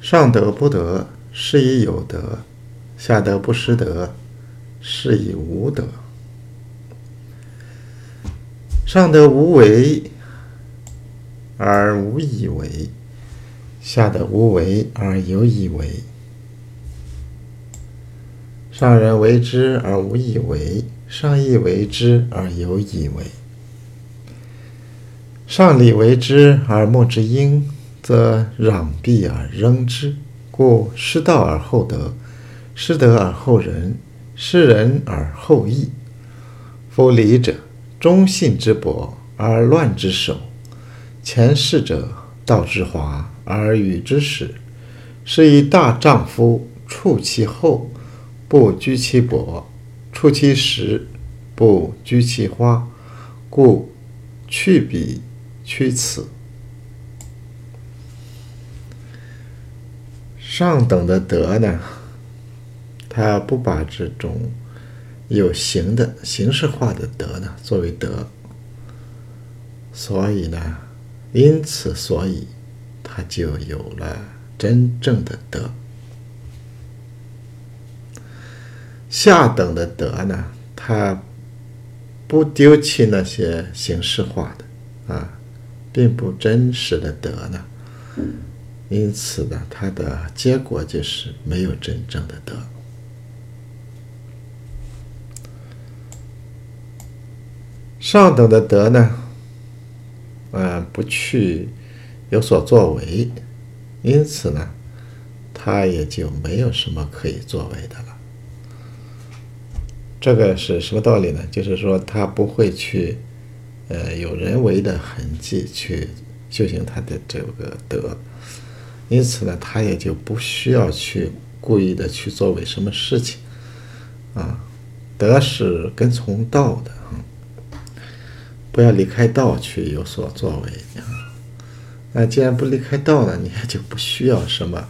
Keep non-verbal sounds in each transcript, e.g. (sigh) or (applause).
上德不德，是以有德；下德不失德，是以无德。上德无为而无以为，下德无为而有以为。上人为之而无以为，上义为之而有以为。上礼为之而莫之应，则攘臂而扔之。故失道而后德，失德而后仁，失仁而后义。夫礼者，忠信之薄而乱之首；前事者，道之华而与之始。是以大丈夫处其厚，不居其薄；处其实，不居其花。故去彼。屈此上等的德呢，他不把这种有形的形式化的德呢作为德，所以呢，因此所以他就有了真正的德。下等的德呢，他不丢弃那些形式化的啊。并不真实的德呢，因此呢，它的结果就是没有真正的德。上等的德呢，呃，不去有所作为，因此呢，他也就没有什么可以作为的了。这个是什么道理呢？就是说，他不会去。呃，有人为的痕迹去修行他的这个德，因此呢，他也就不需要去故意的去作为什么事情啊。德是跟从道的啊，不要离开道去有所作为啊。那既然不离开道呢，你也就不需要什么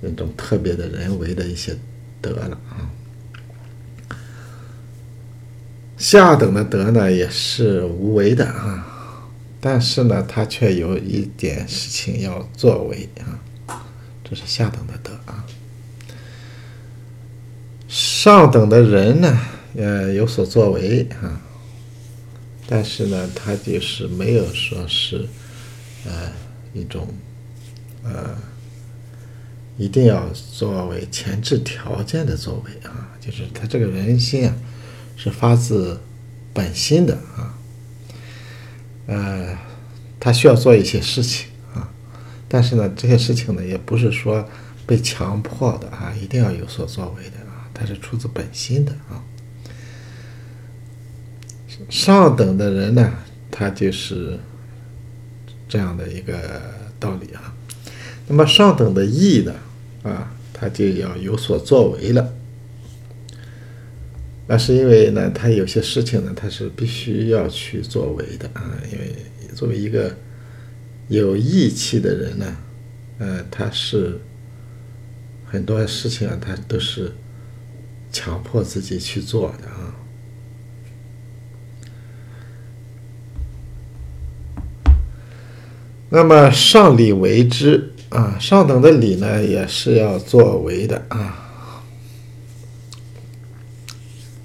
那种特别的人为的一些德了啊。下等的德呢，也是无为的啊，但是呢，他却有一点事情要作为啊，这是下等的德啊。上等的人呢，呃，有所作为啊，但是呢，他就是没有说是，呃，一种，呃，一定要作为前置条件的作为啊，就是他这个人心啊。是发自本心的啊，呃，他需要做一些事情，但是呢，这些事情呢，也不是说被强迫的啊，一定要有所作为的啊，它是出自本心的啊。上等的人呢，他就是这样的一个道理啊。那么上等的义呢，啊，他就要有所作为了。那是因为呢，他有些事情呢，他是必须要去作为的啊。因为作为一个有义气的人呢，呃，他是很多事情啊，他都是强迫自己去做的啊。那么上礼为之啊，上等的礼呢，也是要作为的啊。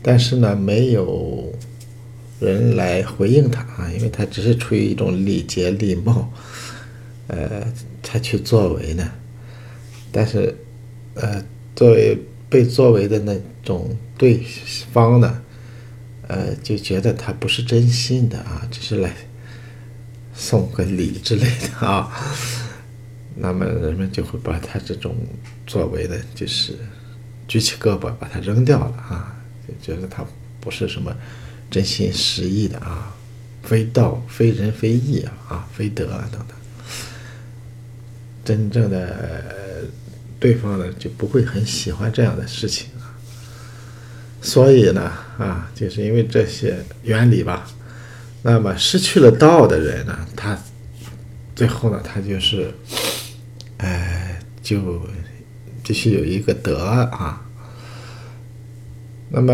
但是呢，没有人来回应他啊，因为他只是出于一种礼节礼貌，呃，才去作为呢。但是，呃，作为被作为的那种对方呢，呃，就觉得他不是真心的啊，只是来送个礼之类的啊。那么人们就会把他这种作为的，就是举起胳膊把他扔掉了啊。就觉得他不是什么真心实意的啊，非道非人非义啊啊，非德啊等等。真正的对方呢就不会很喜欢这样的事情啊。所以呢啊，就是因为这些原理吧，那么失去了道的人呢，他最后呢他就是，哎，就必须有一个德啊。那么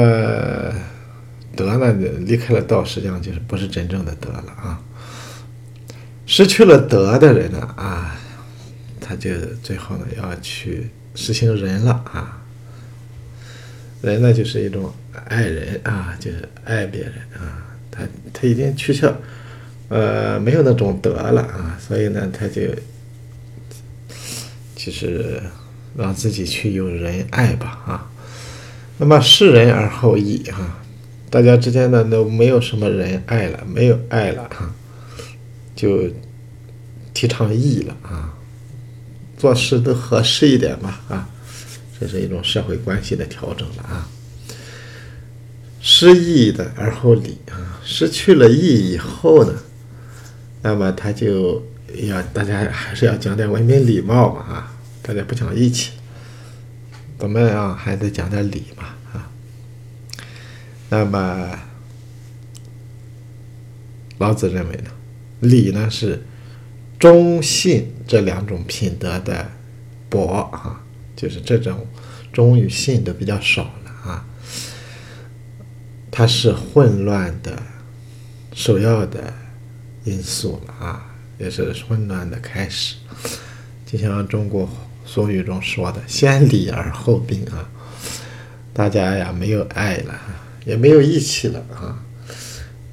德呢？离开了道，实际上就是不是真正的德了啊！失去了德的人呢啊，他就最后呢要去实行仁了啊。仁呢就是一种爱人啊，就是爱别人啊。他他已经取消，呃，没有那种德了啊，所以呢，他就其实让自己去有人爱吧啊。那么视人而后义哈，大家之间呢都没有什么人爱了，没有爱了啊，就提倡义了啊，做事都合适一点吧啊，这是一种社会关系的调整了啊。失义的而后礼啊，失去了义以后呢，那么他就要大家还是要讲点文明礼貌嘛啊，大家不讲义气。怎么样还得讲点理嘛啊？那么老子认为呢，礼呢是忠信这两种品德的薄啊，就是这种忠与信都比较少了啊。它是混乱的首要的因素了啊，也是混乱的开始，就像中国。俗语中说的“先礼而后兵”啊，大家呀没有爱了，也没有义气了啊，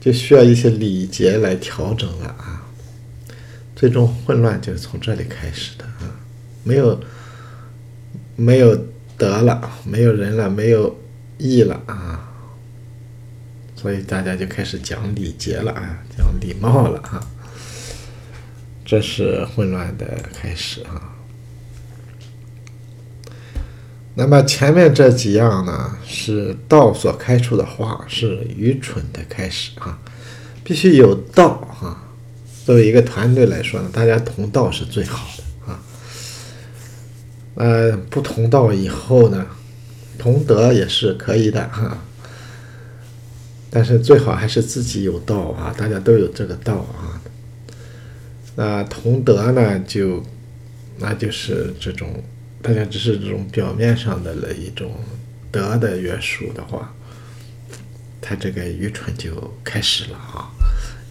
就需要一些礼节来调整了啊。最终混乱就是从这里开始的啊，没有没有德了，没有人了，没有义了啊，所以大家就开始讲礼节了啊，讲礼貌了啊，这是混乱的开始啊。那么前面这几样呢，是道所开出的花，是愚蠢的开始啊！必须有道啊！作为一个团队来说呢，大家同道是最好的啊。呃，不同道以后呢，同德也是可以的哈。但是最好还是自己有道啊，大家都有这个道啊。那同德呢，就那就是这种。大家只是这种表面上的了一种德的约束的话，他这个愚蠢就开始了啊！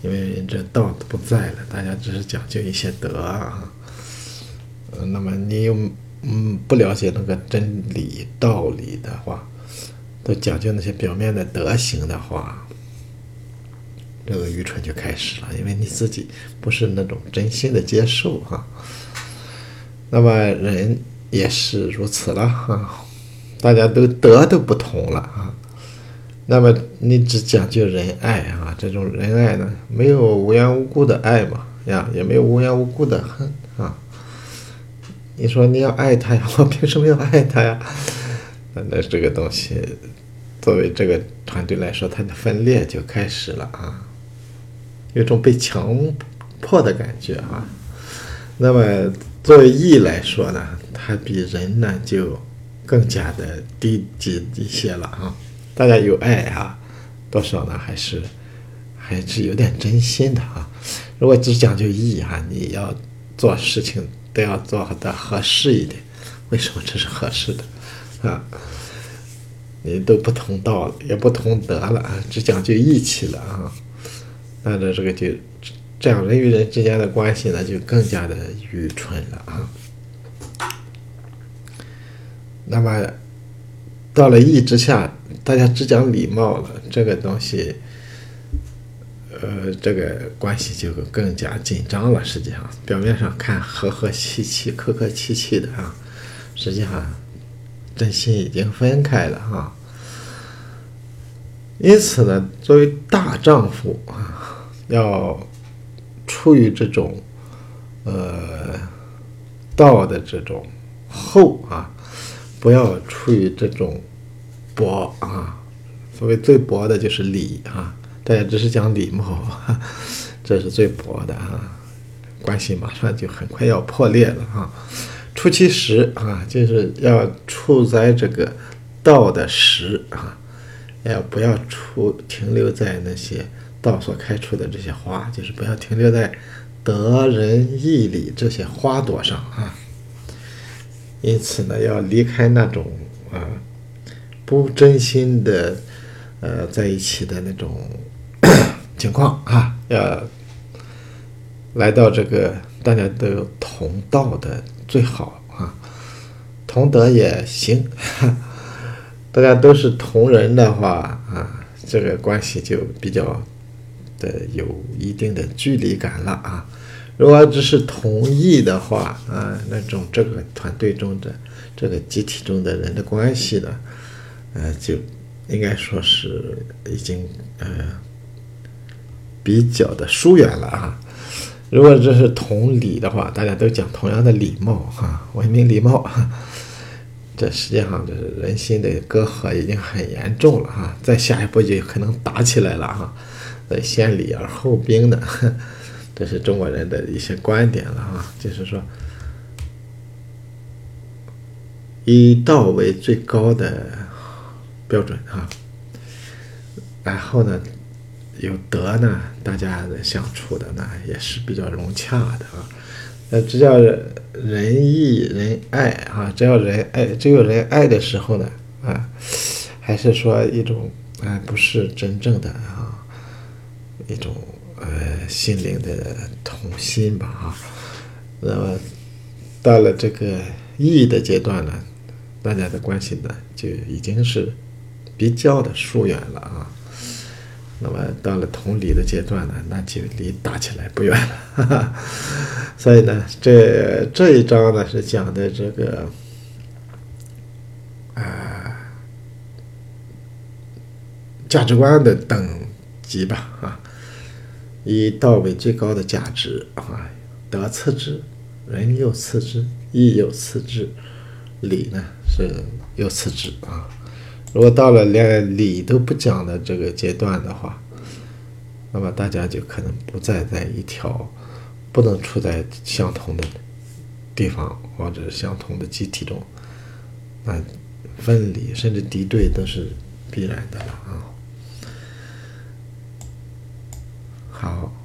因为这道都不在了，大家只是讲究一些德啊。那么你又嗯不了解那个真理道理的话，都讲究那些表面的德行的话，这个愚蠢就开始了，因为你自己不是那种真心的接受哈。那么人。也是如此了啊，大家都德都不同了啊。那么你只讲究仁爱啊，这种仁爱呢，没有无缘无故的爱嘛呀，也没有无缘无故的恨啊。你说你要爱他呀，我凭什么要爱他呀？那这个东西，作为这个团队来说，它的分裂就开始了啊，有种被强迫的感觉啊。那么作为义来说呢？它比人呢就更加的低级一些了啊！大家有爱啊，多少呢还是还是有点真心的啊。如果只讲究义哈，你要做事情都要做的合适一点。为什么这是合适的啊？你都不同道了，也不同德了啊，只讲究义气了啊。那这这个就这样，人与人之间的关系呢就更加的愚蠢了啊。那么，到了义之下，大家只讲礼貌了，这个东西，呃，这个关系就更加紧张了。实际上，表面上看和和气气、客客气气的啊，实际上真心已经分开了啊。因此呢，作为大丈夫啊，要出于这种呃道的这种厚啊。不要出于这种薄啊，所谓最薄的就是礼啊，大家只是讲礼貌，这是最薄的啊，关系马上就很快要破裂了啊。出其实啊，就是要处在这个道的实啊，要不要出停留在那些道所开出的这些花，就是不要停留在德仁义礼这些花朵上啊。因此呢，要离开那种啊不真心的呃在一起的那种 (coughs) 情况啊，要来到这个大家都有同道的最好啊，同德也行，(laughs) 大家都是同人的话啊，这个关系就比较的有一定的距离感了啊。如果只是同意的话啊，那种这个团队中的这个集体中的人的关系呢，呃，就应该说是已经呃比较的疏远了啊。如果这是同理的话，大家都讲同样的礼貌哈，文明礼貌，这实际上就是人心的隔阂已经很严重了哈。再下一步就可能打起来了哈，先礼而后兵的。(laughs) 这是中国人的一些观点了啊，就是说，以道为最高的标准啊，然后呢，有德呢，大家的相处的呢也是比较融洽的啊。呃，只要仁义仁爱啊，只要仁爱，只有仁爱的时候呢啊，还是说一种啊，不是真正的啊，一种。呃，心灵的同心吧，哈。那么到了这个义的阶段呢，大家的关系呢就已经是比较的疏远了啊。那么到了同理的阶段呢，那就离打起来不远了。哈哈。所以呢，这这一章呢是讲的这个啊价值观的等级吧，啊。以道为最高的价值啊，德次之，仁又次之，义又次之，礼呢是又次之啊。如果到了连理都不讲的这个阶段的话，那么大家就可能不再在一条，不能处在相同的地方或者相同的集体中，那分离甚至敌对都是必然的了啊。好。